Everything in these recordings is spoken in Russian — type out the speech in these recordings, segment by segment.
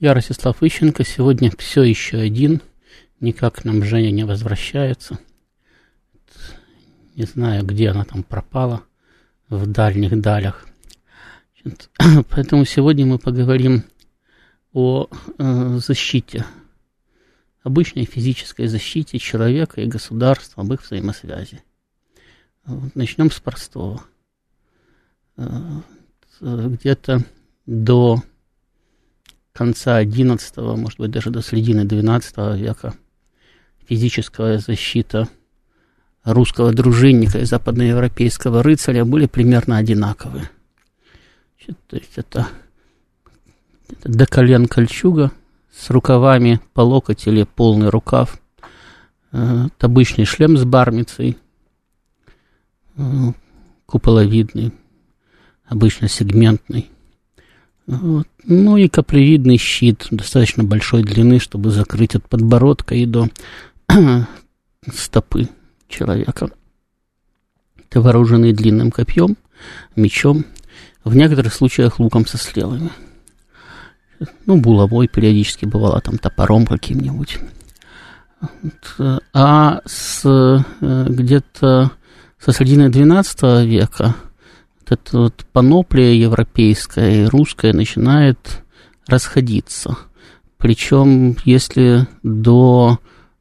Я Ростислав Ищенко. Сегодня все еще один. Никак нам Женя не возвращается. Не знаю, где она там пропала. В дальних далях. Поэтому сегодня мы поговорим о э, защите. Обычной физической защите человека и государства, об их взаимосвязи. Начнем с простого. Э, где-то до конца XI, может быть, даже до середины XII века физическая защита русского дружинника и западноевропейского рыцаря были примерно одинаковые. То есть это, это до колен кольчуга с рукавами по локоть или полный рукав, э, обычный шлем с бармицей, э, куполовидный, обычно сегментный. Вот. Ну и каплевидный щит достаточно большой длины, чтобы закрыть от подбородка и до стопы человека. Это вооруженный длинным копьем, мечом, в некоторых случаях луком со стрелами. Ну, булавой периодически бывало, там топором каким-нибудь. А с э, где-то со середины XII века эта вот паноплия европейская и русская начинает расходиться. Причем, если до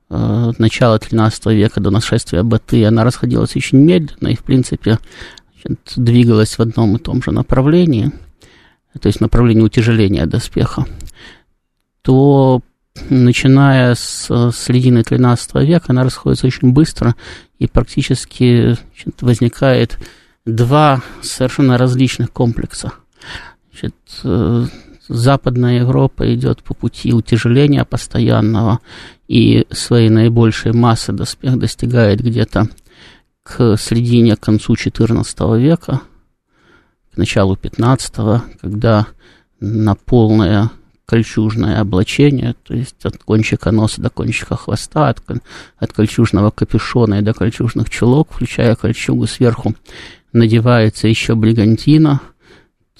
э, начала XIII века, до нашествия Баты, она расходилась очень медленно и, в принципе, двигалась в одном и том же направлении, то есть направлении утяжеления доспеха, то начиная с середины XIII века она расходится очень быстро и практически значит, возникает два совершенно различных комплекса. Значит, э, Западная Европа идет по пути утяжеления постоянного, и своей наибольшей массы доспех достигает где-то к середине, к концу XIV века, к началу XV, когда на полное кольчужное облачение, то есть от кончика носа до кончика хвоста, от, от кольчужного капюшона и до кольчужных чулок, включая кольчугу сверху, надевается еще бригантина,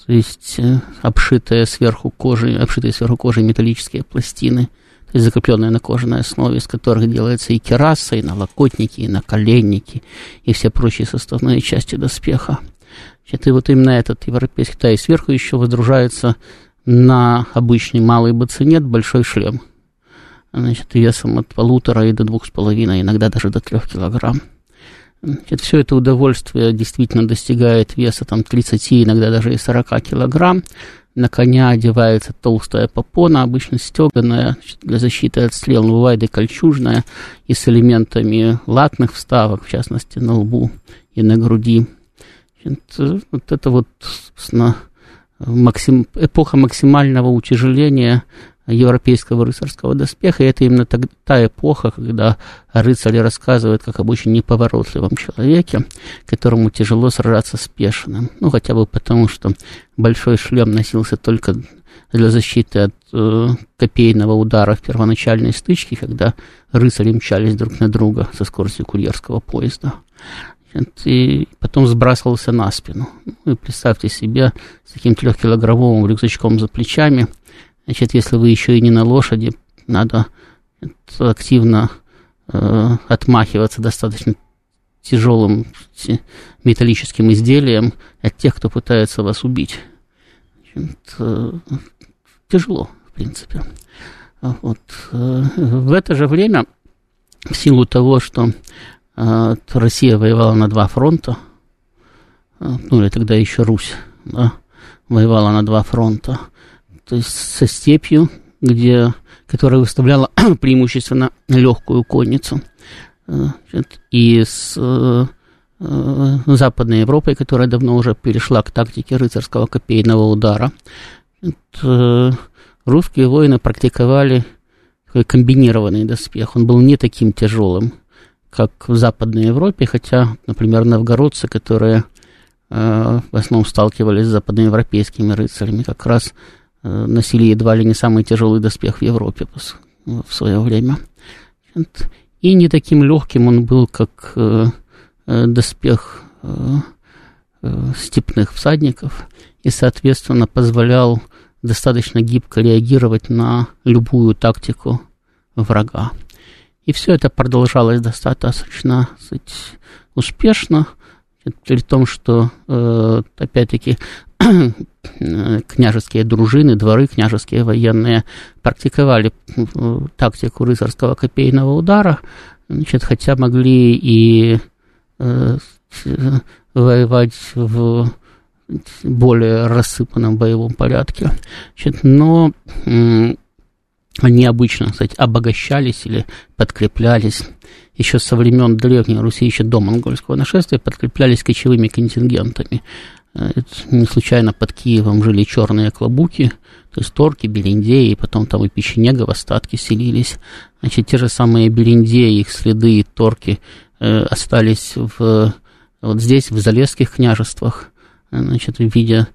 то есть э, обшитая сверху кожей, обшитые сверху кожей металлические пластины, то есть закрепленные на кожаной основе, из которых делается и кераса, и налокотники, и наколенники, и все прочие составные части доспеха. Значит, и вот именно этот европейский, и сверху еще водружается на обычный малый бацинет большой шлем. Значит, весом от полутора и до двух с половиной, иногда даже до трех килограмм. Значит, все это удовольствие действительно достигает веса там 30, иногда даже и 40 килограмм. На коня одевается толстая попона, обычно стеганая для защиты от стрел, но бывает и кольчужная, и с элементами латных вставок, в частности, на лбу и на груди. Значит, вот это вот, собственно, максим, эпоха максимального утяжеления европейского рыцарского доспеха. И это именно та, та эпоха, когда рыцари рассказывают как об очень неповоротливом человеке, которому тяжело сражаться с пешиным. Ну, хотя бы потому, что большой шлем носился только для защиты от э, копейного удара в первоначальной стычке, когда рыцари мчались друг на друга со скоростью курьерского поезда. И потом сбрасывался на спину. Ну, и представьте себе с таким трехкилограммовым рюкзачком за плечами – Значит, если вы еще и не на лошади, надо активно э, отмахиваться достаточно тяжелым металлическим изделием от тех, кто пытается вас убить. Значит, э, тяжело, в принципе. Вот. Э, в это же время, в силу того, что э, Россия воевала на два фронта, э, ну или тогда еще Русь, да, воевала на два фронта, то есть со степью, где, которая выставляла преимущественно легкую конницу, э, и с э, э, Западной Европой, которая давно уже перешла к тактике рыцарского копейного удара. Русские воины практиковали такой комбинированный доспех. Он был не таким тяжелым, как в Западной Европе, хотя, например, новгородцы, которые э, в основном сталкивались с западноевропейскими рыцарями, как раз носили едва ли не самый тяжелый доспех в Европе в свое время. И не таким легким он был, как э, э, доспех э, э, степных всадников, и, соответственно, позволял достаточно гибко реагировать на любую тактику врага. И все это продолжалось достаточно сказать, успешно, при том, что, э, опять-таки, княжеские дружины, дворы княжеские военные практиковали э, тактику рыцарского копейного удара, значит, хотя могли и э, воевать в более рассыпанном боевом порядке. Значит, но они обычно, кстати, обогащались или подкреплялись еще со времен Древней Руси, еще до монгольского нашествия, подкреплялись кочевыми контингентами. Э, это не случайно под Киевом жили черные клобуки, то есть торки, бериндеи, потом там и печенега в остатки селились. Значит, те же самые бериндеи, их следы и торки э, остались в, вот здесь, в Залесских княжествах, э, значит, в виде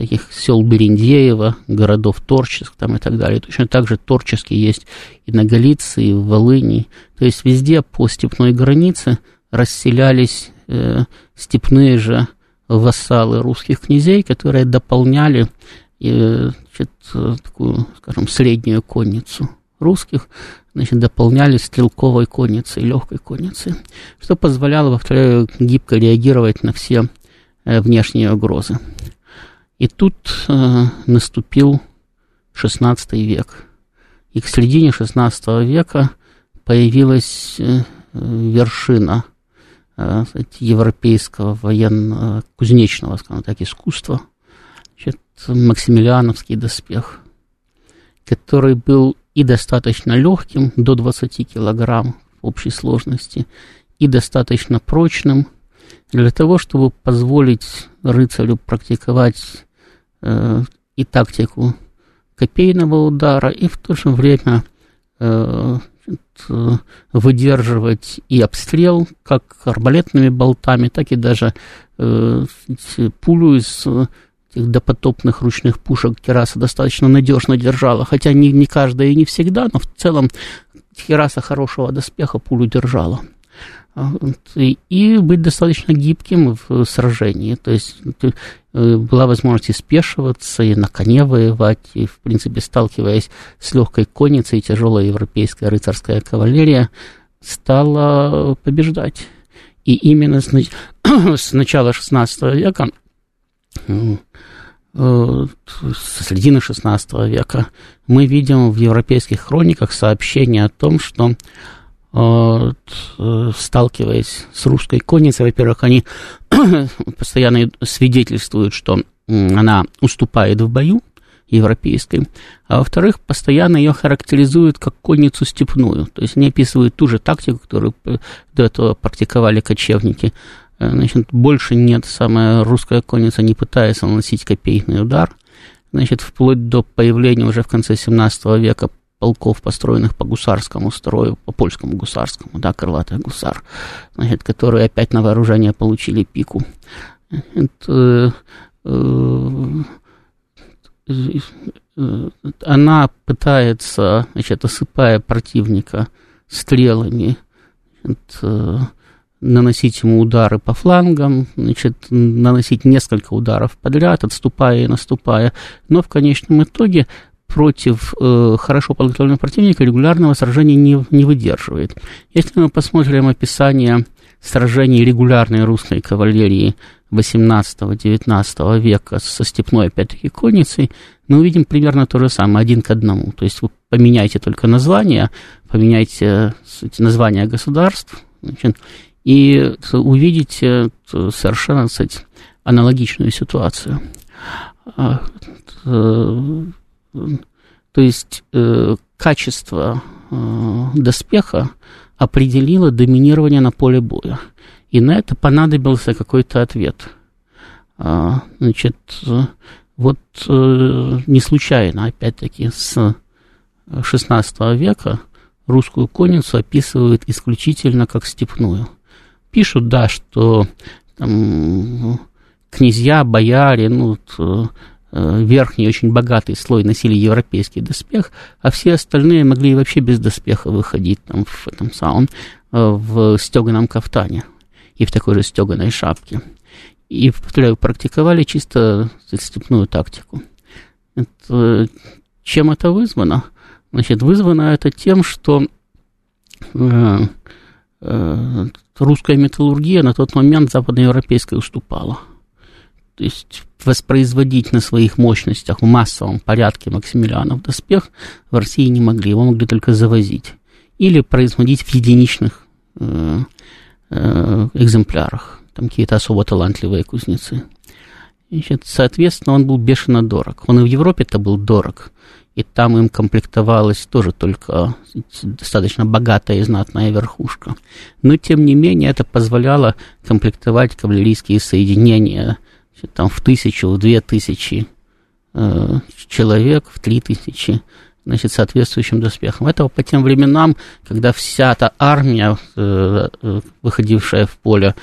таких сел Берендеева, городов Торческ там и так далее. Точно так же Торчески есть и на Галиции, и в Волыни. То есть везде по степной границе расселялись э, степные же вассалы русских князей, которые дополняли э, значит, такую, скажем, среднюю конницу русских, значит, дополняли стрелковой конницей, легкой конницей, что позволяло, повторяю, гибко реагировать на все э, внешние угрозы. И тут э, наступил XVI век. И к середине XVI века появилась э, вершина э, европейского военно-кузнечного, скажем так, искусства, значит, Максимилиановский доспех, который был и достаточно легким, до 20 килограмм в общей сложности, и достаточно прочным для того, чтобы позволить рыцарю практиковать э, и тактику копейного удара, и в то же время э, выдерживать и обстрел как арбалетными болтами, так и даже э, пулю из этих допотопных ручных пушек Кераса достаточно надежно держала, хотя не, не каждая и не всегда, но в целом Кераса хорошего доспеха пулю держала. А, и быть достаточно гибким в сражении. То есть э, была возможность и спешиваться, и на коне воевать, и, в принципе, сталкиваясь с легкой конницей, тяжелая европейская рыцарская кавалерия стала побеждать. И именно с, с начала XVI века, э, со середины XVI века, мы видим в европейских хрониках сообщение о том, что Э, сталкиваясь с русской конницей, во-первых, они постоянно свидетельствуют, что она уступает в бою европейской, а во-вторых, постоянно ее характеризуют как конницу степную, то есть они описывают ту же тактику, которую до этого практиковали кочевники. Э, значит, больше нет, самая русская конница не пытается наносить копейный удар, значит, вплоть до появления уже в конце 17 века полков, построенных по гусарскому строю, по польскому гусарскому, да, крылатый гусар, значит, которые опять на вооружение получили пику. Это, э, она пытается, значит, осыпая противника стрелами, значит, э, наносить ему удары по флангам, значит, наносить несколько ударов подряд, отступая и наступая, но в конечном итоге против э, хорошо подготовленного противника регулярного сражения не, не выдерживает. Если мы посмотрим описание сражений регулярной русской кавалерии 18-19 века со степной, опять-таки, конницей, мы увидим примерно то же самое, один к одному. То есть вы поменяйте только название, поменяйте название государств, значит, и увидите совершенно, кстати, аналогичную ситуацию. То есть э, качество э, доспеха определило доминирование на поле боя. И на это понадобился какой-то ответ. А, значит, вот э, не случайно, опять-таки, с XVI века русскую конницу описывают исключительно как степную. Пишут, да, что там, князья, бояре, ну, Э, верхний, очень богатый слой носили европейский доспех, а все остальные могли вообще без доспеха выходить там, в этом самом, э, в стеганом кафтане и в такой же стеганой шапке. И, повторяю, практиковали чисто степную тактику. Это, чем это вызвано? Значит, вызвано это тем, что э, э, русская металлургия на тот момент западноевропейской уступала. То есть воспроизводить на своих мощностях в массовом порядке Максимилианов доспех в России не могли, его могли только завозить. Или производить в единичных э, э, экземплярах, там какие-то особо талантливые кузнецы. Значит, соответственно, он был бешено дорог. Он и в Европе-то был дорог, и там им комплектовалась тоже только достаточно богатая и знатная верхушка. Но, тем не менее, это позволяло комплектовать кавалерийские соединения – там в тысячу, в две тысячи э, человек, в три тысячи, значит, соответствующим доспехом. Это по тем временам, когда вся эта армия, э, э выходившая в поле,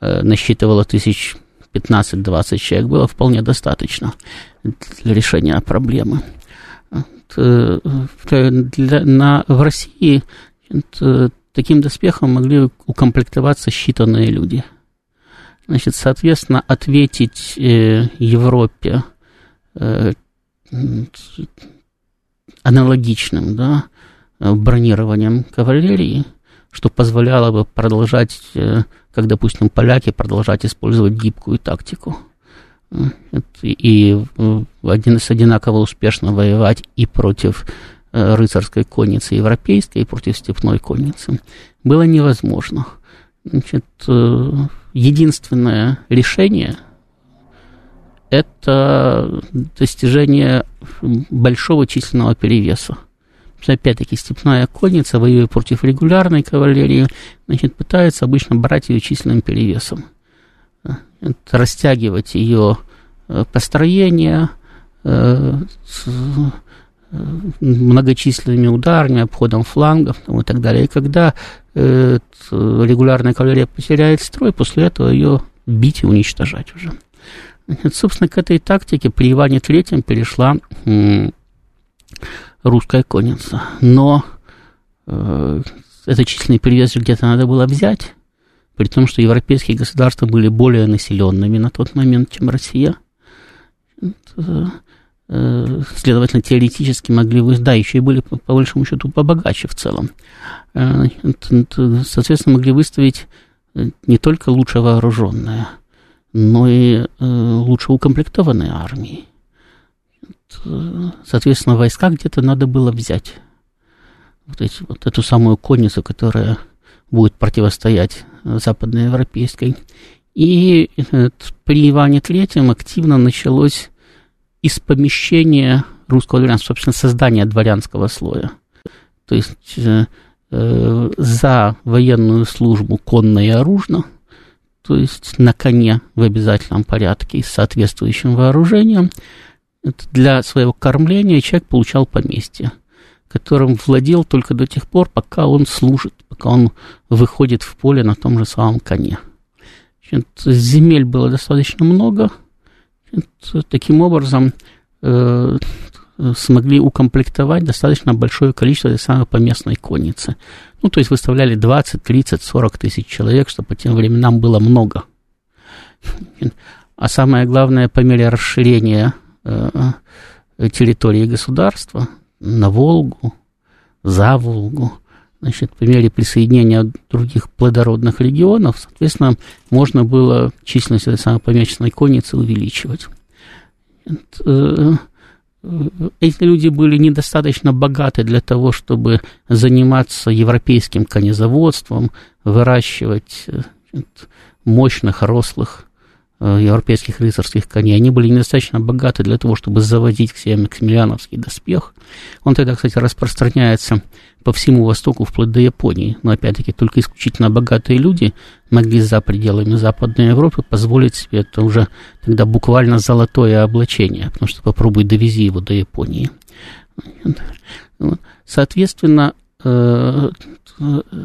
э, насчитывала тысяч 15-20 человек, было вполне достаточно для решения проблемы. Э, для, на, в России э, таким доспехом могли укомплектоваться считанные люди – Значит, соответственно, ответить э, Европе э, аналогичным да, бронированием кавалерии, что позволяло бы продолжать, э, как, допустим, поляки, продолжать использовать гибкую тактику. И один с одинаково успешно воевать и против рыцарской конницы европейской, и против степной конницы было невозможно. Значит, единственное решение – это достижение большого численного перевеса. Опять-таки, степная конница, воюя против регулярной кавалерии, значит, пытается обычно брать ее численным перевесом. Это растягивать ее э, построение, э, многочисленными ударами, обходом флангов там, и так далее. И когда э, регулярная кавалерия потеряет строй, после этого ее бить и уничтожать уже. Значит, собственно, к этой тактике при Иване Третьем перешла м, русская конница. Но э, этот численный перевес где-то надо было взять, при том, что европейские государства были более населенными на тот момент, чем Россия. Это, Э, следовательно, теоретически могли вы, да, еще и были, по, большому счету, побогаче в целом. Э, соответственно, могли выставить э, не только лучше вооруженные, но и лучше укомплектованные армии. Соответственно, войска где-то надо было взять. Вот, эти, вот эту самую конницу, которая будет противостоять западноевропейской. И при Иване Третьем активно началось из помещения русского дворянства, собственно, создания дворянского слоя. То есть э, э, за военную службу конно и оружно, то есть на коне в обязательном порядке с соответствующим вооружением, для своего кормления человек получал поместье, которым владел только до тех пор, пока он служит, пока он выходит в поле на том же самом коне. Значит, земель было достаточно много – таким образом э, смогли укомплектовать достаточно большое количество этой самой поместной конницы. Ну, то есть выставляли 20, 30, 40 тысяч человек, что по тем временам было много. А самое главное, по мере расширения э, территории государства на Волгу, за Волгу, значит, по мере присоединения других плодородных регионов, соответственно, можно было численность этой самой помеченной конницы увеличивать. Э, эти люди были недостаточно богаты для того, чтобы заниматься европейским конезаводством, выращивать э, мощных, рослых Э, европейских рыцарских коней, они были недостаточно богаты для того, чтобы заводить к себе максимилиановский доспех. Он тогда, кстати, распространяется по всему Востоку, вплоть до Японии. Но, опять-таки, только исключительно богатые люди могли за пределами Западной Европы позволить себе это уже тогда буквально золотое облачение, потому что попробуй довези его до Японии. Соответственно,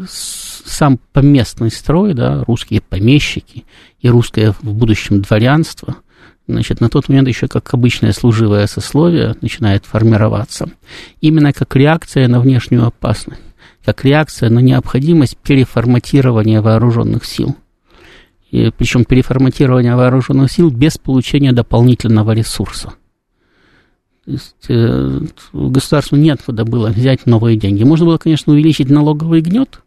сам поместный строй, да, русские помещики и русское в будущем дворянство, значит, на тот момент еще как обычное служивое сословие начинает формироваться, именно как реакция на внешнюю опасность, как реакция на необходимость переформатирования вооруженных сил. И, причем переформатирования вооруженных сил без получения дополнительного ресурса. То есть э, государству неоткуда было взять новые деньги. Можно было, конечно, увеличить налоговый гнет,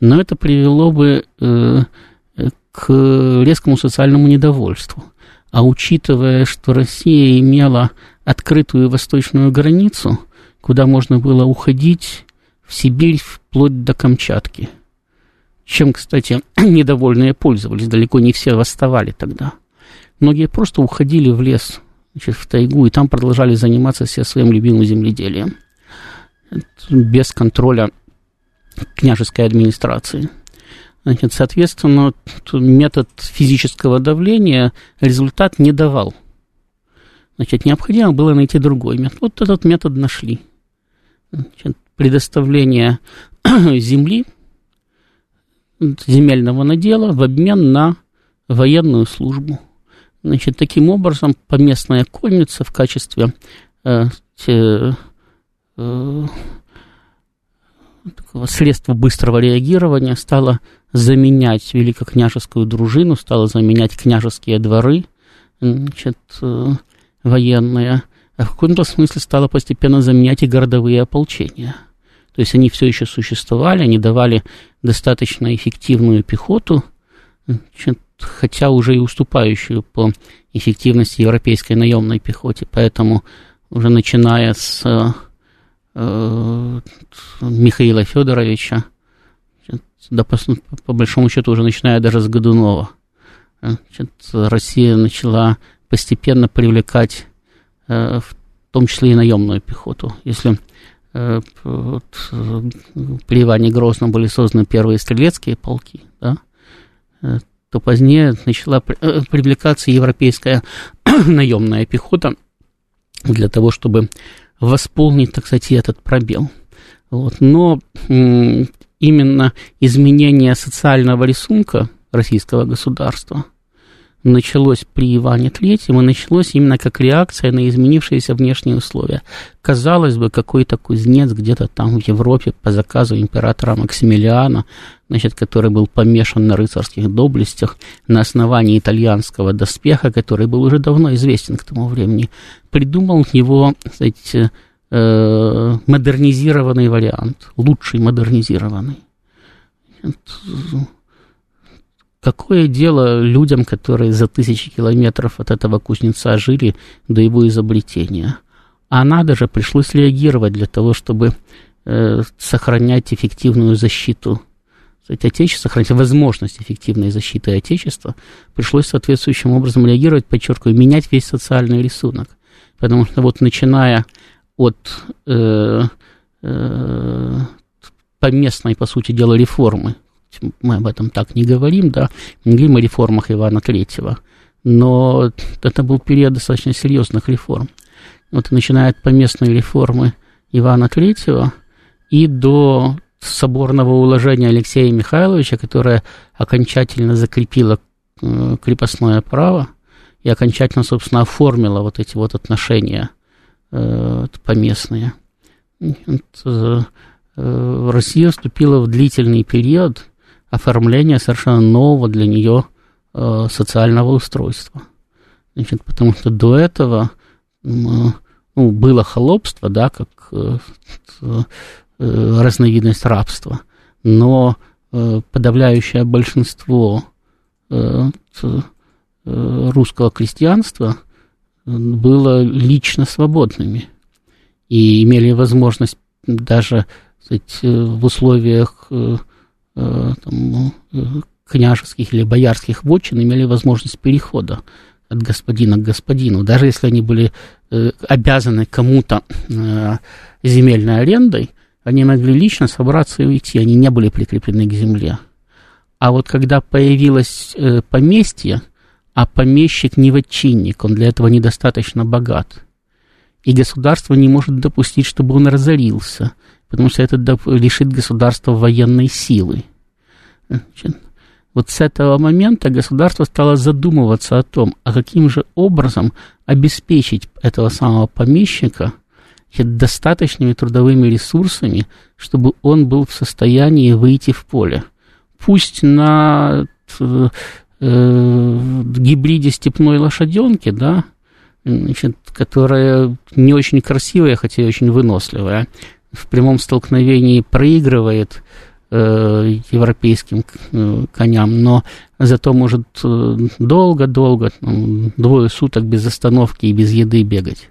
но это привело бы э, к резкому социальному недовольству. А учитывая, что Россия имела открытую восточную границу, куда можно было уходить в Сибирь вплоть до Камчатки, чем, кстати, недовольные пользовались, далеко не все восставали тогда. Многие просто уходили в лес значит, в тайгу, и там продолжали заниматься все своим любимым земледелием, без контроля княжеской администрации. Значит, соответственно, метод физического давления результат не давал. Значит, необходимо было найти другой метод. Вот этот метод нашли. Значит, предоставление земли, земельного надела в обмен на военную службу. Значит, таким образом, поместная конница в качестве э, те, э, такого средства быстрого реагирования стала заменять великокняжескую дружину, стала заменять княжеские дворы, значит, э, военные, а в каком-то смысле стала постепенно заменять и городовые ополчения. То есть они все еще существовали, они давали достаточно эффективную пехоту, значит, хотя уже и уступающую по эффективности европейской наемной пехоте. Поэтому уже начиная с э, Михаила Федоровича, по, большому счету уже начиная даже с Годунова, значит, Россия начала постепенно привлекать э, в том числе и наемную пехоту. Если э, вот, при Иване Грозном были созданы первые стрелецкие полки, да, э, то позднее начала э, привлекаться европейская наемная пехота для того, чтобы восполнить, так сказать, этот пробел. Вот. Но именно изменение социального рисунка российского государства – началось при Иване Третьем и началось именно как реакция на изменившиеся внешние условия. Казалось бы, какой-то кузнец где-то там в Европе по заказу императора Максимилиана, значит, который был помешан на рыцарских доблестях на основании итальянского доспеха, который был уже давно известен к тому времени, придумал его, кстати, э, модернизированный вариант, лучший модернизированный. Какое дело людям, которые за тысячи километров от этого кузнеца жили до его изобретения? А надо же, пришлось реагировать для того, чтобы э, сохранять эффективную защиту Отечества, сохранить возможность эффективной защиты Отечества, пришлось соответствующим образом реагировать, подчеркиваю, менять весь социальный рисунок. Потому что вот начиная от э, э, поместной, по сути дела, реформы мы об этом так не говорим, да, говорим о реформах Ивана Третьего, но это был период достаточно серьезных реформ. Вот начиная от поместной реформы Ивана Третьего и до соборного уложения Алексея Михайловича, которое окончательно закрепило э, крепостное право и окончательно, собственно, оформило вот эти вот отношения э, поместные. Э, Россия вступила в длительный период оформления совершенно нового для нее э, социального устройства. Значит, потому что до этого ну, было холопство, да, как э, э, разновидность рабства, но э, подавляющее большинство э, э, русского крестьянства было лично свободными и имели возможность даже сказать, в условиях э, Э, там, э, княжеских или боярских вотчин имели возможность перехода от господина к господину, даже если они были э, обязаны кому-то земельной арендой, они могли лично собраться и уйти, они не были прикреплены к земле. А вот когда появилось поместье, а помещик не вотчинник, он для этого недостаточно богат, и государство не может допустить, чтобы он разорился – потому что это лишит государства военной силы. Значит, вот с этого момента государство стало задумываться о том, а каким же образом обеспечить этого самого помещика достаточными трудовыми ресурсами, чтобы он был в состоянии выйти в поле. Пусть на э, э, гибриде степной лошаденки, да, значит, которая не очень красивая, хотя и очень выносливая, в прямом столкновении проигрывает э, европейским э, коням, но зато может э, долго-долго, э, двое суток без остановки и без еды бегать.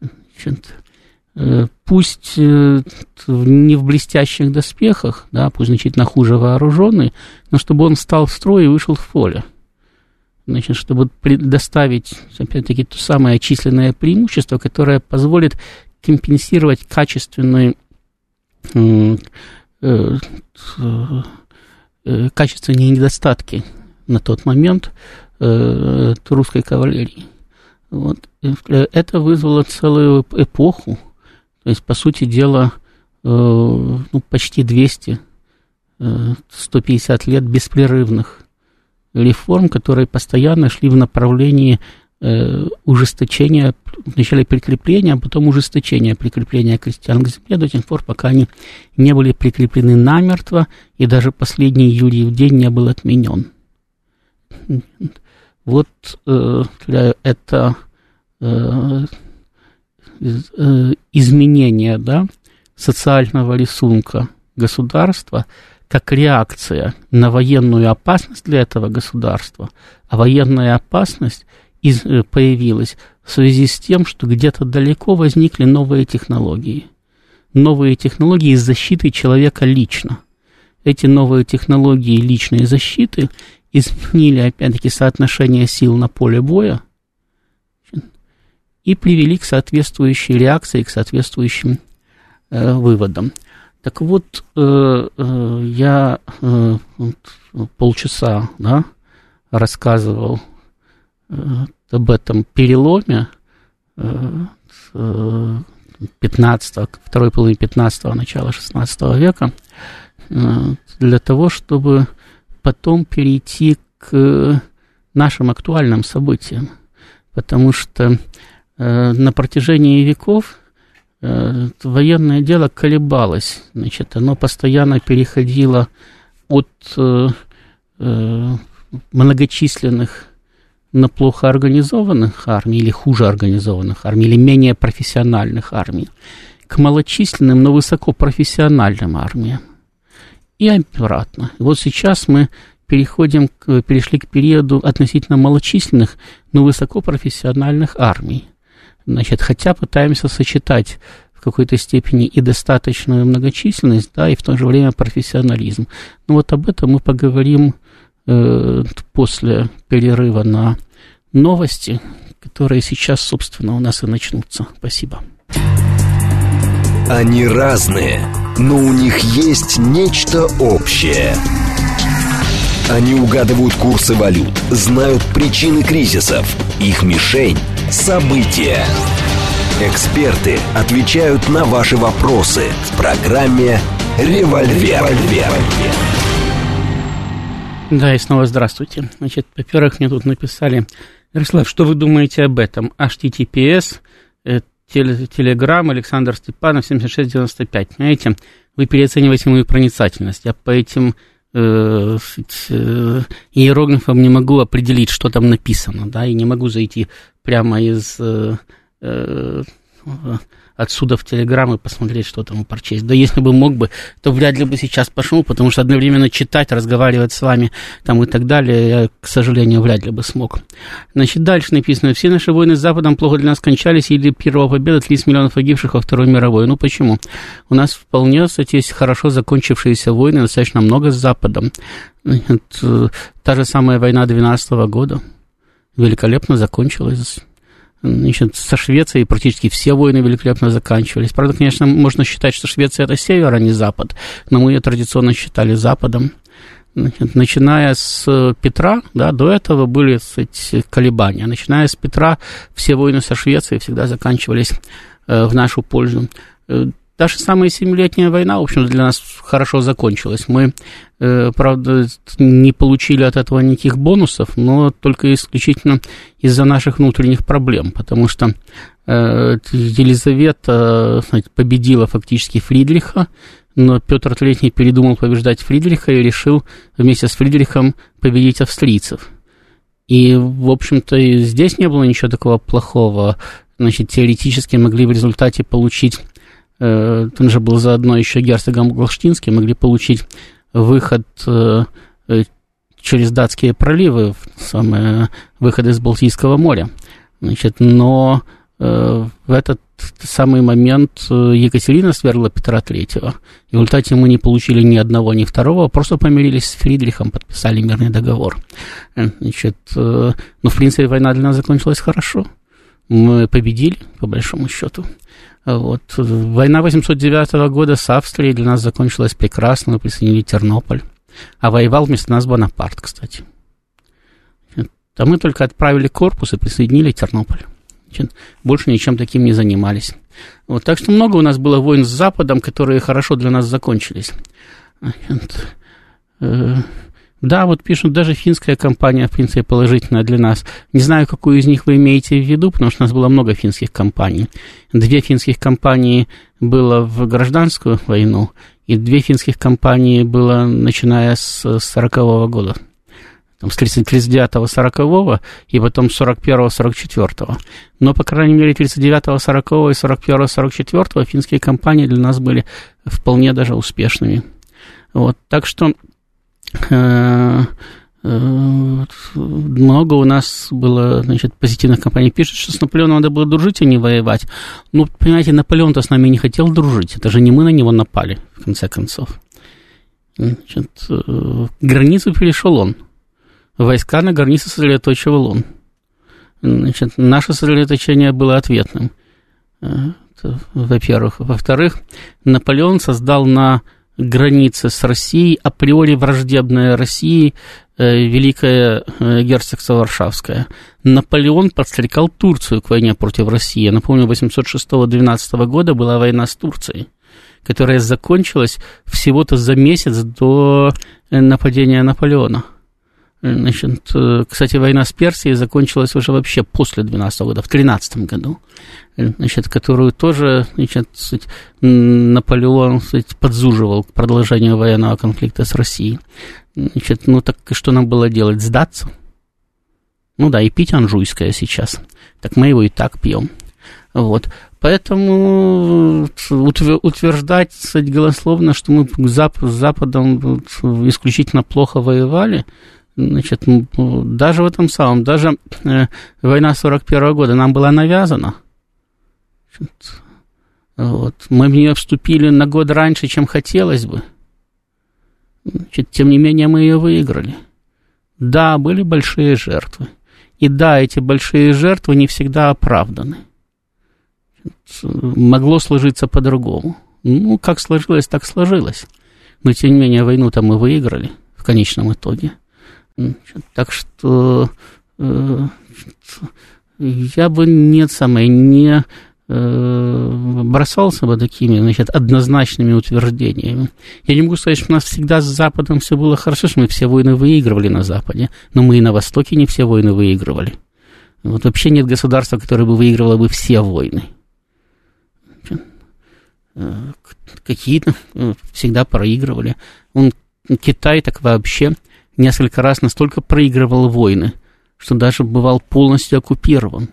Значит, э, пусть э, не в блестящих доспехах, да, пусть значительно хуже вооруженный, но чтобы он встал в строй и вышел в поле значит, чтобы предоставить, опять-таки, то самое численное преимущество, которое позволит компенсировать качественные, э, э, э, качественные недостатки на тот момент русской кавалерии. Вот. Это вызвало целую эпоху, то есть, по сути дела, ну, почти 200, э, 150 лет беспрерывных реформ, которые постоянно шли в направлении э, ужесточения, вначале прикрепления, а потом ужесточения прикрепления крестьян к земле до тех пор, пока они не были прикреплены намертво, и даже последний Юрьев день не был отменен. Вот э, это э, э, изменение да, социального рисунка государства – как реакция на военную опасность для этого государства, а военная опасность из, э, появилась в связи с тем, что где-то далеко возникли новые технологии. Новые технологии защиты человека лично. Эти новые технологии личной защиты изменили, опять-таки, соотношение сил на поле боя и привели к соответствующей реакции, к соответствующим э, выводам. Так вот, э, э, я э, полчаса да, рассказывал об этом переломе 15 второй половины 15 начала 16 века для того, чтобы потом перейти к нашим актуальным событиям. Потому что на протяжении веков Э, военное дело колебалось, значит, оно постоянно переходило от э, э, многочисленных на плохо организованных армий или хуже организованных армий, или менее профессиональных армий, к малочисленным, но высокопрофессиональным армиям. И обратно. Вот сейчас мы переходим, к, перешли к периоду относительно малочисленных, но высокопрофессиональных армий. Значит, хотя пытаемся сочетать в какой-то степени и достаточную многочисленность, да, и в то же время профессионализм. Ну вот об этом мы поговорим после перерыва на новости, которые сейчас, собственно, у нас и начнутся. Спасибо. Они разные, но у них есть нечто общее. Они угадывают курсы валют, знают причины кризисов, их мишень – События. Эксперты отвечают на ваши вопросы в программе «Револьвер». Револьвер. Да, и снова здравствуйте. Значит, во-первых, мне тут написали, Ярослав, что вы думаете об этом? HTTPS, э, Телеграм, Александр Степанов, 7695. Знаете, вы переоцениваете мою проницательность. Я по этим э, э, иероглифом не могу определить, что там написано, да, и не могу зайти прямо из э, э, отсюда в Телеграм и посмотреть, что там прочесть. Да если бы мог бы, то вряд ли бы сейчас пошел, потому что одновременно читать, разговаривать с вами там и так далее, я, к сожалению, вряд ли бы смог. Значит, дальше написано, все наши войны с Западом плохо для нас кончались, или первая победа, 30 миллионов погибших во Второй мировой. Ну почему? У нас вполне, кстати, есть хорошо закончившиеся войны, достаточно много с Западом. Значит, э, та же самая война 12 года великолепно закончилась Значит, со Швецией практически все войны великолепно заканчивались. Правда, конечно, можно считать, что Швеция это север, а не запад, но мы ее традиционно считали западом. Значит, начиная с Петра, да, до этого были кстати, колебания. Начиная с Петра, все войны со Швецией всегда заканчивались э, в нашу пользу. Даже самая семилетняя война, в общем, для нас хорошо закончилась. Мы, э, правда, не получили от этого никаких бонусов, но только исключительно из-за наших внутренних проблем, потому что э, Елизавета знаете, победила фактически Фридриха, но Петр III передумал побеждать Фридриха и решил вместе с Фридрихом победить австрийцев. И, в общем-то, здесь не было ничего такого плохого. Значит, теоретически могли в результате получить, э, там же был заодно еще герцогом Голштинский, могли получить выход э, э через датские проливы, самое, выход из Балтийского моря. Значит, но в этот самый момент Екатерина свергла Петра Третьего. В результате мы не получили ни одного, ни второго, просто помирились с Фридрихом, подписали мирный договор. Значит, ну, в принципе, война для нас закончилась хорошо. Мы победили, по большому счету. Вот. Война 809 года с Австрией для нас закончилась прекрасно, мы присоединили Тернополь. А воевал вместо нас Бонапарт, кстати. А мы только отправили корпус и присоединили Тернополь больше ничем таким не занимались. Вот, так что много у нас было войн с Западом, которые хорошо для нас закончились. Э, да, вот пишут, даже финская компания, в принципе, положительная для нас. Не знаю, какую из них вы имеете в виду, потому что у нас было много финских компаний. Две финских компании было в гражданскую войну, и две финских компании было начиная с 40 -го года там, с 39-го, 40-го, и потом 41-го, 44-го. Но, по крайней мере, 39-го, 40-го и 41-го, 44-го финские компании для нас были вполне даже успешными. Вот, так что много у нас было, значит, позитивных компаний. Пишет, что с Наполеоном надо было дружить, а не воевать. Ну, понимаете, Наполеон-то с нами не хотел дружить. Это же не мы на него напали, в конце концов. Значит, э, границу перешел он войска на границе сосредоточивал он. Значит, наше сосредоточение было ответным, э, во-первых. Во-вторых, Наполеон создал на границе с Россией априори враждебная России э, Великое э, герцогство Варшавское. Наполеон подстрекал Турцию к войне против России. Напомню, 806-12 года была война с Турцией, которая закончилась всего-то за месяц до нападения Наполеона. Значит, э, кстати, война с Персией закончилась уже вообще после 12 года, в 13 году, значит, которую тоже значит, Наполеон сказать, подзуживал к продолжению военного конфликта с Россией. Значит, ну так что нам было делать? Сдаться? Ну да, и пить анжуйское сейчас. Так мы его и так пьем. Вот. Поэтому утверждать, кстати, голословно, что мы с Западом исключительно плохо воевали – Значит, даже в этом самом, даже э, война 41 года нам была навязана. Значит, вот, мы в нее вступили на год раньше, чем хотелось бы. Значит, тем не менее, мы ее выиграли. Да, были большие жертвы. И да, эти большие жертвы не всегда оправданы. Могло сложиться по-другому. Ну, как сложилось, так сложилось. Но, тем не менее, войну-то мы выиграли в конечном итоге. Так что э, я бы нет самое не э, бросался бы такими, значит, однозначными утверждениями. Я не могу сказать, что у нас всегда с Западом все было хорошо, что мы все войны выигрывали на Западе, но мы и на Востоке не все войны выигрывали. Вот вообще нет государства, которое бы выигрывало бы все войны. Э, какие-то всегда проигрывали. Он, Китай так вообще несколько раз настолько проигрывал войны, что даже бывал полностью оккупирован.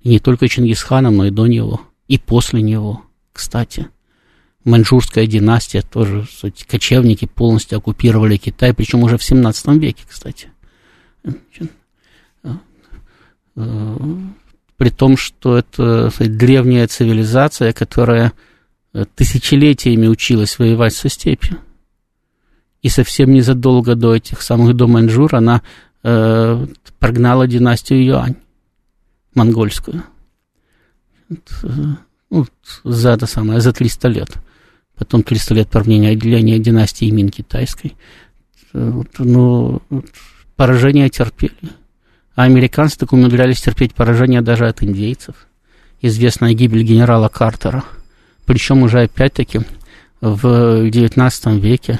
И не только Чингисханом, но и до него, и после него, кстати. Маньчжурская династия тоже, суть, кочевники полностью оккупировали Китай, причем уже в 17 веке, кстати. При том, что это сказать, древняя цивилизация, которая тысячелетиями училась воевать со степью и совсем незадолго до этих самых до Маньчжур она э, прогнала династию Юань, монгольскую. Это, ну, за это самое, за 300 лет. Потом 300 лет правления отделения династии Мин китайской. Вот, ну, поражение терпели. А американцы так умудрялись терпеть поражение даже от индейцев. Известная гибель генерала Картера Причем уже опять-таки в XIX веке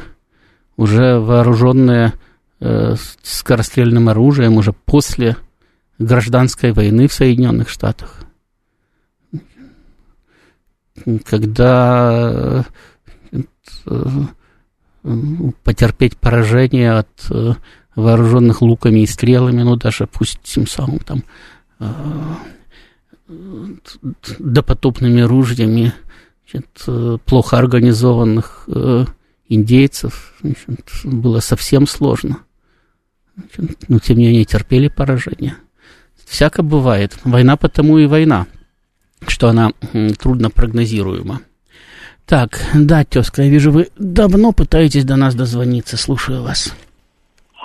уже вооруженные э, скорострельным оружием уже после гражданской войны в Соединенных Штатах. Когда э, потерпеть поражение от э, вооруженных луками и стрелами, ну даже пусть тем самым там э, допотопными ружьями значит, плохо организованных индейцев значит, было совсем сложно. Значит, но тем не менее терпели поражение. Всяко бывает. Война потому и война, что она трудно прогнозируема. Так, да, тезка, я вижу, вы давно пытаетесь до нас дозвониться. Слушаю вас.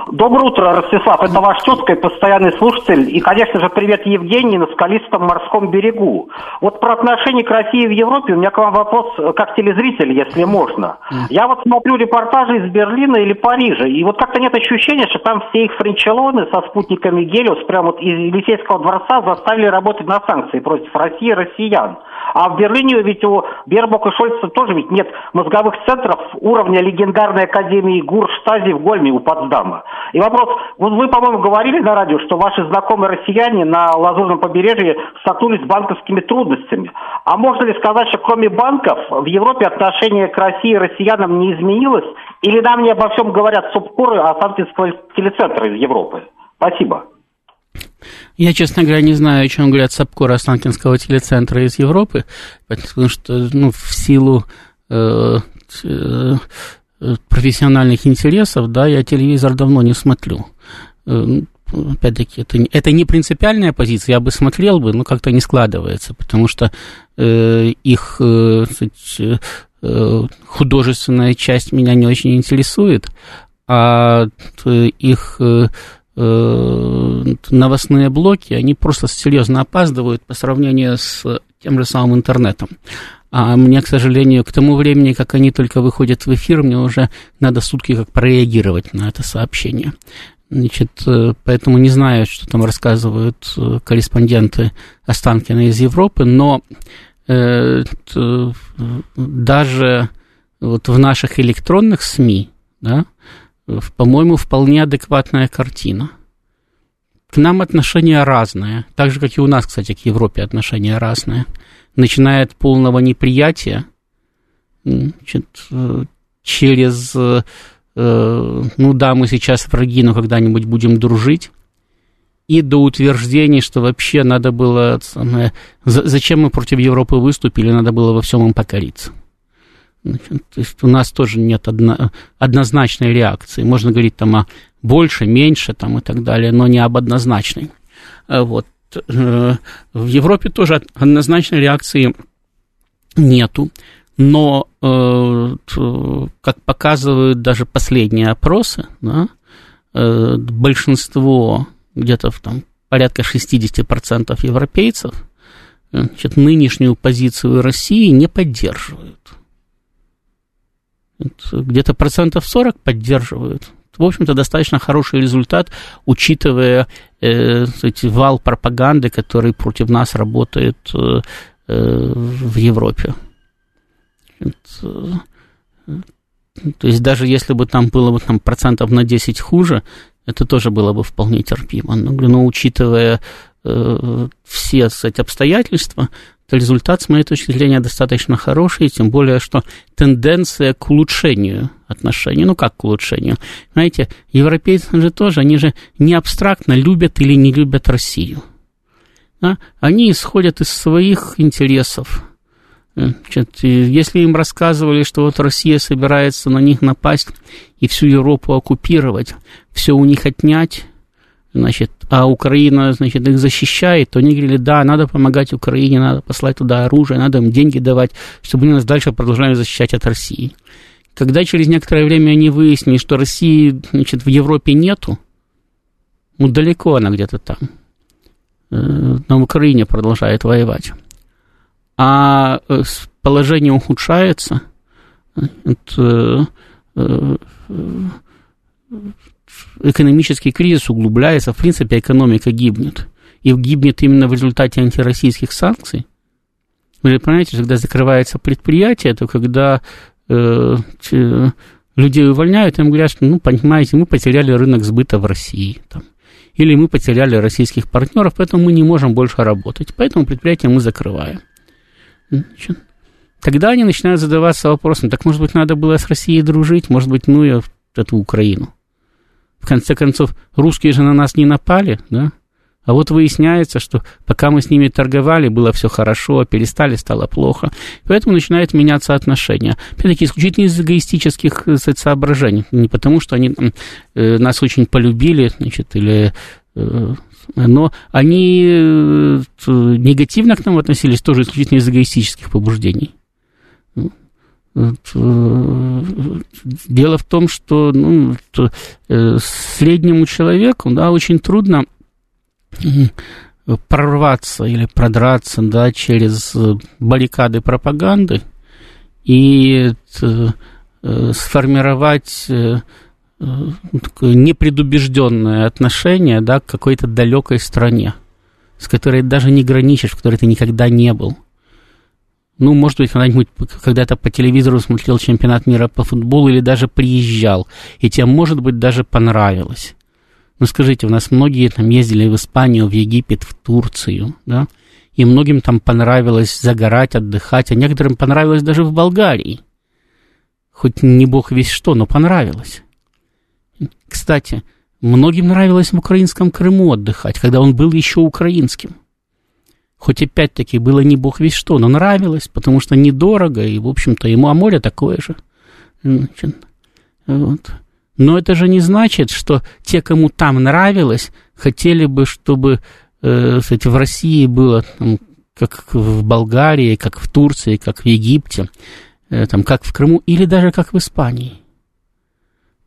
Доброе утро, Ростислав. Это ваш тетка и постоянный слушатель. И, конечно же, привет Евгений на скалистом морском берегу. Вот про отношения к России в Европе у меня к вам вопрос э, как телезритель, если можно. Я вот смотрю репортажи из Берлина или Парижа, и вот как-то нет ощущения, что там все их френчелоны со спутниками Гелиос прямо вот из Елисейского дворца заставили работать на санкции против России и россиян. А в Берлине ведь у Бербока и Шольца тоже ведь нет мозговых центров уровня легендарной академии ГУР Штази в Гольме у Потсдама. И вопрос, вот вы, по-моему, говорили на радио, что ваши знакомые россияне на Лазурном побережье столкнулись с банковскими трудностями. А можно ли сказать, что кроме банков в Европе отношение к России и россиянам не изменилось? Или нам не обо всем говорят субкоры Останкинского телецентра из Европы? Спасибо. Я, честно говоря, не знаю, о чем говорят Сапкор Останкинского телецентра из Европы, потому что ну, в силу э, э, профессиональных интересов, да, я телевизор давно не смотрю. Э, опять-таки, это, это не принципиальная позиция, я бы смотрел бы, но как-то не складывается, потому что э, их э, э, художественная часть меня не очень интересует, а их э, Э, новостные блоки, они просто серьезно опаздывают по сравнению с тем же самым интернетом. А мне, к сожалению, к тому времени, как они только выходят в эфир, мне уже надо сутки как прореагировать на это сообщение. Значит, э, поэтому не знаю, что там рассказывают э, корреспонденты Останкина из Европы, но э, даже вот в наших электронных СМИ, да, по-моему, вполне адекватная картина. К нам отношения разные, так же, как и у нас, кстати, к Европе отношения разные. Начиная от полного неприятия, значит, через, э, ну да, мы сейчас враги, но когда-нибудь будем дружить, и до утверждений, что вообще надо было, зачем мы против Европы выступили, надо было во всем им покориться. Значит, то есть у нас тоже нет одно, однозначной реакции. Можно говорить там о больше, меньше там, и так далее, но не об однозначной. Э, вот. Э, в Европе тоже однозначной реакции нету, но, э, как показывают даже последние опросы, да, большинство, где-то там порядка 60% европейцев, значит, нынешнюю позицию России не поддерживают где-то процентов 40 поддерживают. В общем-то, достаточно хороший результат, учитывая э, эти вал пропаганды, который против нас работает э, э в Европе. Это, то есть даже если бы там было бы там, процентов на 10 хуже, это тоже было бы вполне терпимо. Но, но учитывая э, все кстати, обстоятельства, то результат, с моей точки зрения, достаточно хороший, тем более, что тенденция к улучшению отношений, ну как к улучшению, знаете, европейцы же тоже, они же не абстрактно любят или не любят Россию. Да? Они исходят из своих интересов. Значит, если им рассказывали, что вот Россия собирается на них напасть и всю Европу оккупировать, все у них отнять, значит, а Украина, значит, их защищает, то они говорили, да, надо помогать Украине, надо послать туда оружие, надо им деньги давать, чтобы они нас дальше продолжали защищать от России. Когда через некоторое время они выяснили, что России, значит, в Европе нету, ну, далеко она где-то там, э, на Украине продолжает воевать, а э, положение ухудшается, это, экономический кризис углубляется, в принципе, экономика гибнет. И гибнет именно в результате антироссийских санкций, Вы понимаете, когда закрывается предприятие, то когда э, людей увольняют, им говорят, что, ну, понимаете, мы потеряли рынок сбыта в России, там, или мы потеряли российских партнеров, поэтому мы не можем больше работать, поэтому предприятие мы закрываем. Значит, тогда они начинают задаваться вопросом, так, может быть, надо было с Россией дружить, может быть, ну, я эту Украину. В конце концов, русские же на нас не напали, да? А вот выясняется, что пока мы с ними торговали, было все хорошо, перестали, стало плохо. Поэтому начинают меняться отношения. Опять-таки, исключительно из эгоистических э, соображений. Не потому, что они э, нас очень полюбили, значит, или... Э, но они э, негативно к нам относились тоже исключительно из эгоистических побуждений. Э, дело в том, что ну, э, среднему человеку да, очень трудно прорваться или продраться да, через баррикады пропаганды и сформировать такое непредубежденное отношение да, к какой-то далекой стране, с которой даже не граничишь, в которой ты никогда не был – ну, может быть, когда-нибудь когда-то по телевизору смотрел чемпионат мира по футболу или даже приезжал, и тебе, может быть, даже понравилось. Ну, скажите, у нас многие там ездили в Испанию, в Египет, в Турцию, да, и многим там понравилось загорать, отдыхать, а некоторым понравилось даже в Болгарии. Хоть не бог весь что, но понравилось. Кстати, многим нравилось в украинском Крыму отдыхать, когда он был еще украинским. Хоть опять-таки было не бог весь что, но нравилось, потому что недорого, и, в общем-то, ему, а море такое же. Значит, вот. Но это же не значит, что те, кому там нравилось, хотели бы, чтобы э, кстати, в России было там, как в Болгарии, как в Турции, как в Египте, э, там, как в Крыму, или даже как в Испании.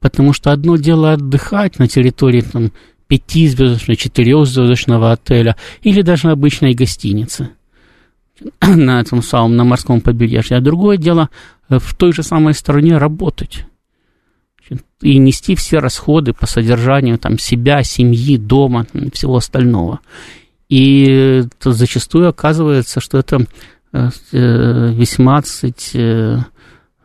Потому что одно дело отдыхать на территории там, пятизвездочного, четырехзвездочного отеля или даже обычной гостиницы на этом самом, на морском побережье. А другое дело э, в той же самой стране работать и нести все расходы по содержанию там, себя, семьи, дома, и всего остального. И то зачастую оказывается, что это э, э, весьма,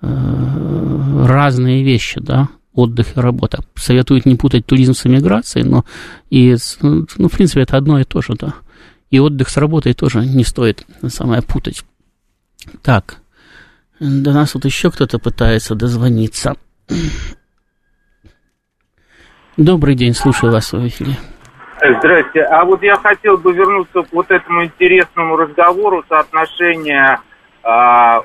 разные вещи, да, отдых и работа. Советуют не путать туризм с эмиграцией, но и, ну, в принципе, это одно и то же, да. И отдых с работой тоже не стоит самое путать. Так, до нас вот еще кто-то пытается дозвониться. Добрый день, слушаю вас в эфире. Здрасте. А вот я хотел бы вернуться к вот этому интересному разговору соотношения а,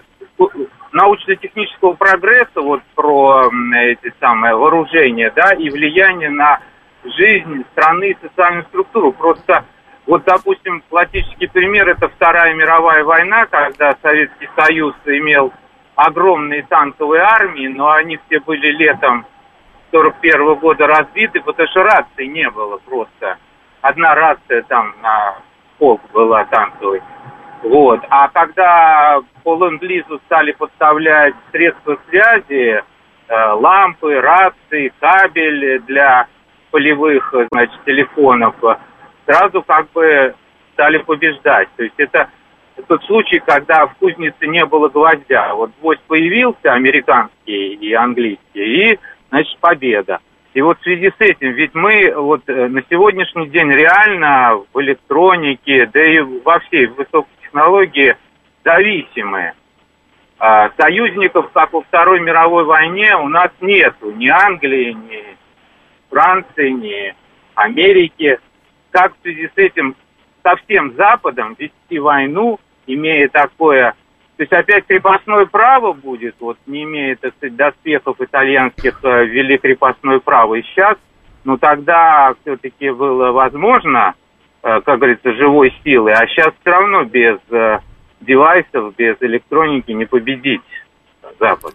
научно-технического прогресса, вот про эти самые вооружения, да, и влияние на жизнь страны и социальную структуру. Просто, вот, допустим, классический пример – это Вторая мировая война, когда Советский Союз имел огромные танковые армии, но они все были летом 41 года разбиты, потому что рации не было просто. Одна рация там на полк была танковой. Вот. А когда по ленд-лизу стали подставлять средства связи, э, лампы, рации, кабель для полевых, значит, телефонов, сразу как бы стали побеждать. То есть это тот случай, когда в кузнице не было гвоздя. Вот гвоздь появился, американский и английский, и, значит, победа. И вот в связи с этим, ведь мы вот э, на сегодняшний день реально в электронике, да и во всей высокой технологии зависимые. А союзников, как во Второй мировой войне, у нас нету. Ни Англии, ни Франции, ни Америки. Как в связи с этим со всем Западом вести войну, имея такое... То есть опять крепостное право будет, вот не имея, так сказать, доспехов итальянских, э, ввели крепостное право и сейчас, но тогда все-таки было возможно как говорится, живой силы. А сейчас все равно без э, девайсов, без электроники не победить Запад.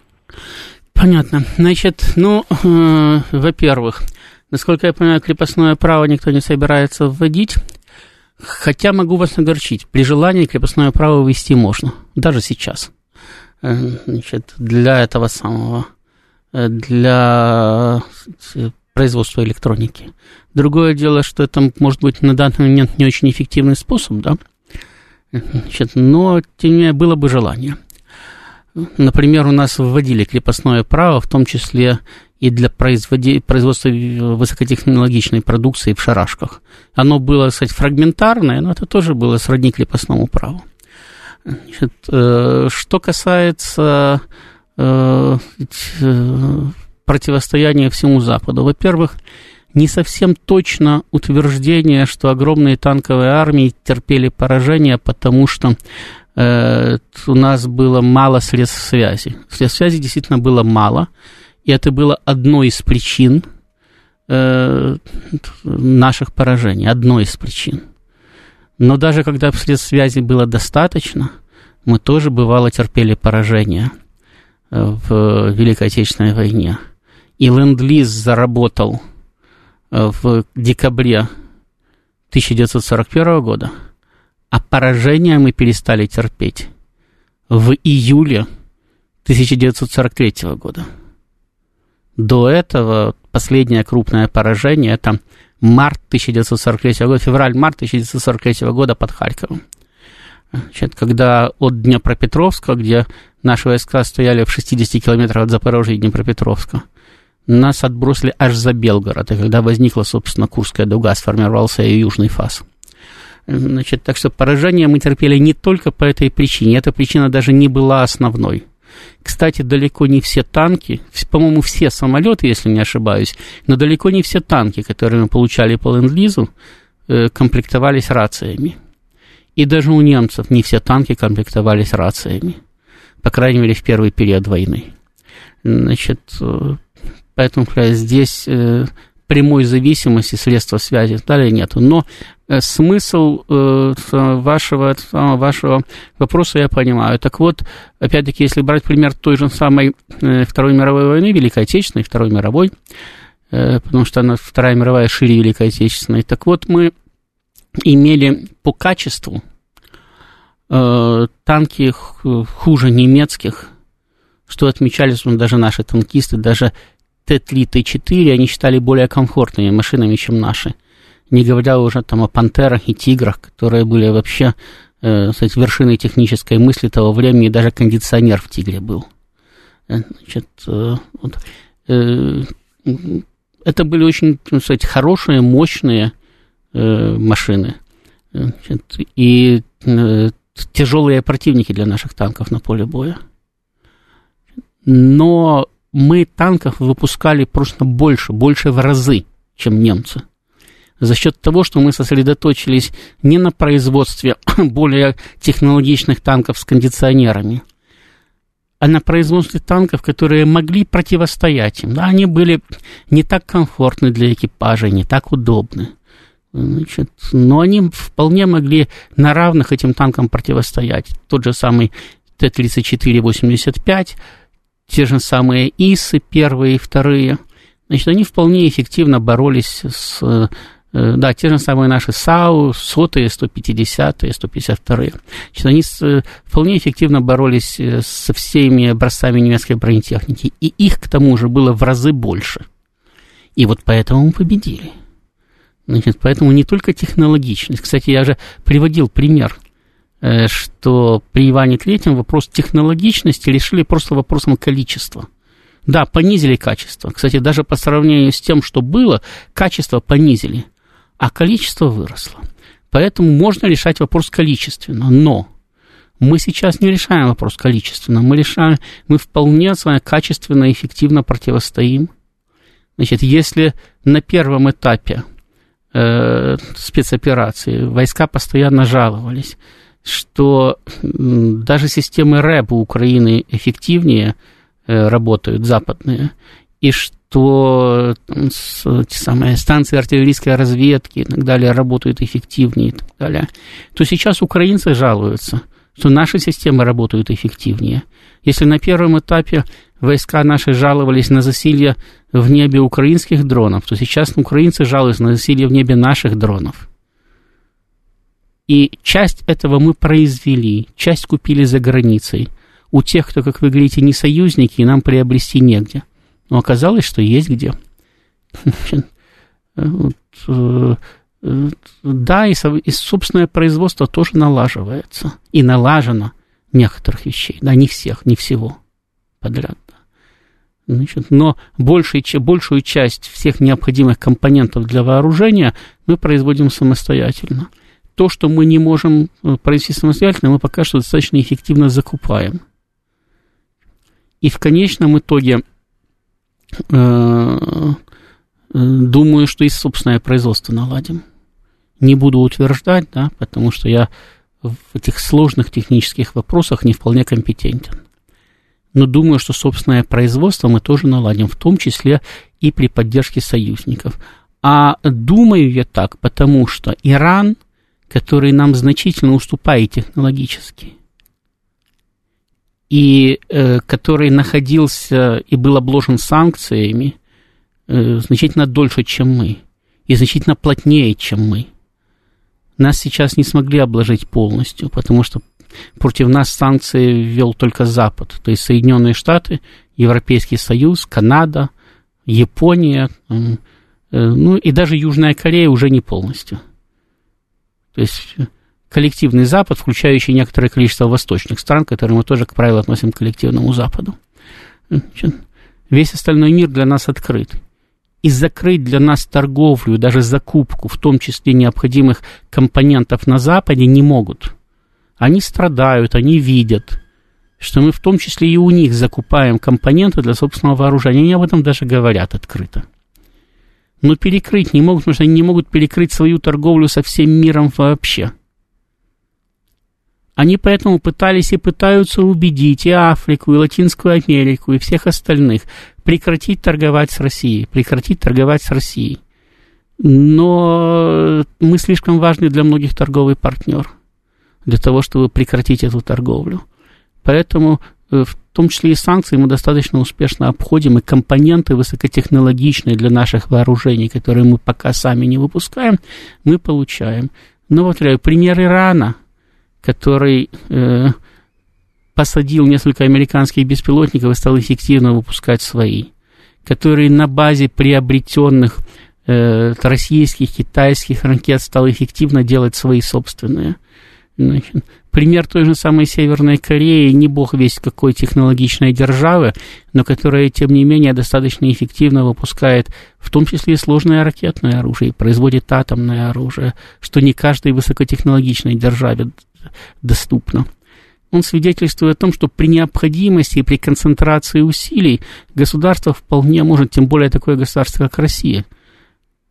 Понятно. Значит, ну, э, во-первых, насколько я понимаю, крепостное право никто не собирается вводить. Хотя могу вас огорчить, при желании крепостное право ввести можно, даже сейчас. Э, значит, для этого самого, для производства электроники. Другое дело, что это может быть на данный момент не очень эффективный способ, да, Значит, но, тем не менее, было бы желание. Например, у нас вводили крепостное право, в том числе и для производства высокотехнологичной продукции в шарашках. Оно было, кстати, фрагментарное, но это тоже было сродни крепостному праву. Значит, э, что касается противостояния всему Западу, во-первых, не совсем точно утверждение, что огромные танковые армии терпели поражение, потому что э, у нас было мало средств связи. Средств связи действительно было мало, и это было одной из причин э, наших поражений, одной из причин. Но даже когда средств связи было достаточно, мы тоже бывало терпели поражение э, в Великой Отечественной войне. И Ленд-Лиз заработал э, в декабре 1941 года – а поражение мы перестали терпеть в июле 1943 года. До этого последнее крупное поражение это март 1943 года, февраль-март 1943 года под Харьковом. Значит, когда от Днепропетровска, где наши войска стояли в 60 километрах от Запорожья и Днепропетровска, нас отбросили аж за Белгород, и когда возникла, собственно, Курская дуга, сформировался ее южный фас. Значит, так что поражение мы терпели не только по этой причине. Эта причина даже не была основной. Кстати, далеко не все танки, по-моему, все самолеты, если не ошибаюсь, но далеко не все танки, которые мы получали по ленд-лизу, э, комплектовались рациями. И даже у немцев не все танки комплектовались рациями. По крайней мере, в первый период войны. Значит, э, поэтому здесь э, прямой зависимости средства связи далее нету. Но э, смысл э, вашего, вашего вопроса я понимаю. Так вот, опять-таки, если брать пример той же самой Второй мировой войны, Великой Отечественной, Второй мировой, потому что она Вторая мировая шире Великой Отечественной, так вот, мы имели по качеству танки хуже немецких, что отмечались ну, даже наши танкисты, даже Т-3, Т-4 они считали более комфортными машинами, чем наши. Не говоря уже там о пантерах и тиграх, которые были вообще, э, кстати, вершиной технической мысли того времени, даже кондиционер в тигре был. Э, значит, э, вот, э, это были очень, сказать, хорошие, мощные э, машины. Значит, и э, тяжелые противники для наших танков на поле боя. Но мы танков выпускали просто больше, больше в разы, чем немцы. За счет того, что мы сосредоточились не на производстве более технологичных танков с кондиционерами, а на производстве танков, которые могли противостоять им. Да, они были не так комфортны для экипажа, не так удобны. Значит, но они вполне могли на равных этим танкам противостоять. Тот же самый Т-34-85, те же самые ИСы, первые и вторые, значит, они вполне эффективно боролись с, э, да, те же самые наши САУ, сотые, 150-е, 152-е. Значит, они э, вполне эффективно боролись э, со всеми образцами немецкой бронетехники, и их, к тому же, было в разы больше. И вот поэтому мы победили. Значит, поэтому не только технологичность. Кстати, я же приводил пример – что при Иване Третьем вопрос технологичности решили просто вопросом количества. Да, понизили качество. Кстати, даже по сравнению с тем, что было, качество понизили, а количество выросло. Поэтому можно решать вопрос количественно, но мы сейчас не решаем вопрос количественно, мы решаем, мы вполне качественно и эффективно противостоим. Значит, если на первом этапе э, спецоперации войска постоянно жаловались, что даже системы РЭБ у Украины эффективнее э, работают, западные, и что те самые станции артиллерийской разведки и так далее работают эффективнее и так далее, то сейчас украинцы жалуются, что наши системы работают эффективнее. Если на первом этапе войска наши жаловались на засилье в небе украинских дронов, то сейчас украинцы жалуются на засилье в небе наших дронов. И часть этого мы произвели, часть купили за границей. У тех, кто, как вы говорите, не союзники, нам приобрести негде. Но оказалось, что есть где. Э, да, и, и собственное производство тоже налаживается. И налажено некоторых вещей, да, не всех, не всего подряд. Значит, но большей, большую часть всех необходимых компонентов для вооружения мы производим самостоятельно. То, что мы не можем э, произвести самостоятельно, мы пока что достаточно эффективно закупаем. И в конечном итоге э, э думаю, что и собственное производство наладим не буду утверждать, да, потому что я в этих сложных технических вопросах не вполне компетентен. Но думаю, что собственное производство мы тоже наладим, в том числе и при поддержке союзников. А думаю я так, потому что Иран, который нам значительно уступает технологически, и э, который находился и был обложен санкциями э, значительно дольше, чем мы, и значительно плотнее, чем мы – нас сейчас не смогли обложить полностью, потому что против нас санкции ввел только Запад, то есть Соединенные Штаты, Европейский Союз, Канада, Япония, э, ну и даже Южная Корея уже не полностью. То есть коллективный Запад, включающий некоторое количество восточных стран, которые мы тоже, как правило, относим к коллективному Западу. Весь остальной мир для нас открыт и закрыть для нас торговлю, даже закупку, в том числе необходимых компонентов на Западе, не могут. Они страдают, они видят, что мы в том числе и у них закупаем компоненты для собственного вооружения. Они об этом даже говорят открыто. Но перекрыть не могут, потому что они не могут перекрыть свою торговлю со всем миром вообще. Они поэтому пытались и пытаются убедить и Африку, и Латинскую Америку, и всех остальных прекратить торговать с Россией, прекратить торговать с Россией. Но мы слишком важны для многих торговый партнер для того, чтобы прекратить эту торговлю. Поэтому э, в том числе и санкции мы достаточно успешно обходим, и компоненты высокотехнологичные для наших вооружений, которые мы пока сами не выпускаем, мы получаем. Но вот пример Ирана, который э, посадил несколько американских беспилотников и стал эффективно выпускать свои, который на базе приобретенных э, российских, китайских ракет стал эффективно делать свои собственные. Значит, пример той же самой Северной Кореи, не бог весь какой технологичной державы, но которая, тем не менее, достаточно эффективно выпускает в том числе и сложное ракетное оружие, производит атомное оружие, что не каждой высокотехнологичной державе доступно. Он свидетельствует о том, что при необходимости и при концентрации усилий государство вполне может, тем более такое государство, как Россия,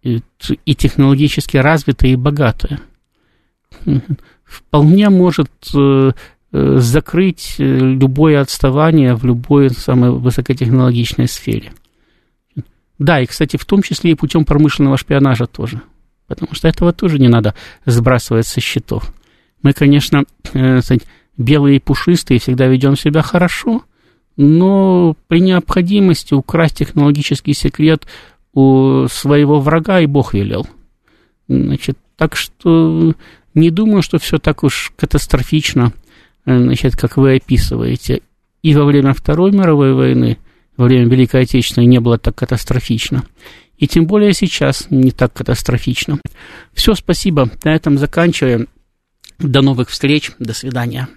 и, и технологически развитое и богатое, вполне может э, э, закрыть э, любое отставание в любой самой высокотехнологичной сфере. Да, и, кстати, в том числе и путем промышленного шпионажа тоже, потому что этого тоже не надо сбрасывать со счетов. Мы, конечно, белые и пушистые, всегда ведем себя хорошо, но при необходимости украсть технологический секрет у своего врага и Бог велел. Значит, так что не думаю, что все так уж катастрофично, значит, как вы описываете. И во время Второй мировой войны, во время Великой Отечественной не было так катастрофично. И тем более сейчас не так катастрофично. Все, спасибо. На этом заканчиваем. До новых встреч. До свидания.